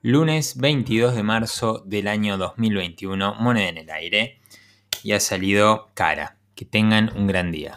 Lunes 22 de marzo del año 2021, moneda en el aire y ha salido cara. Que tengan un gran día.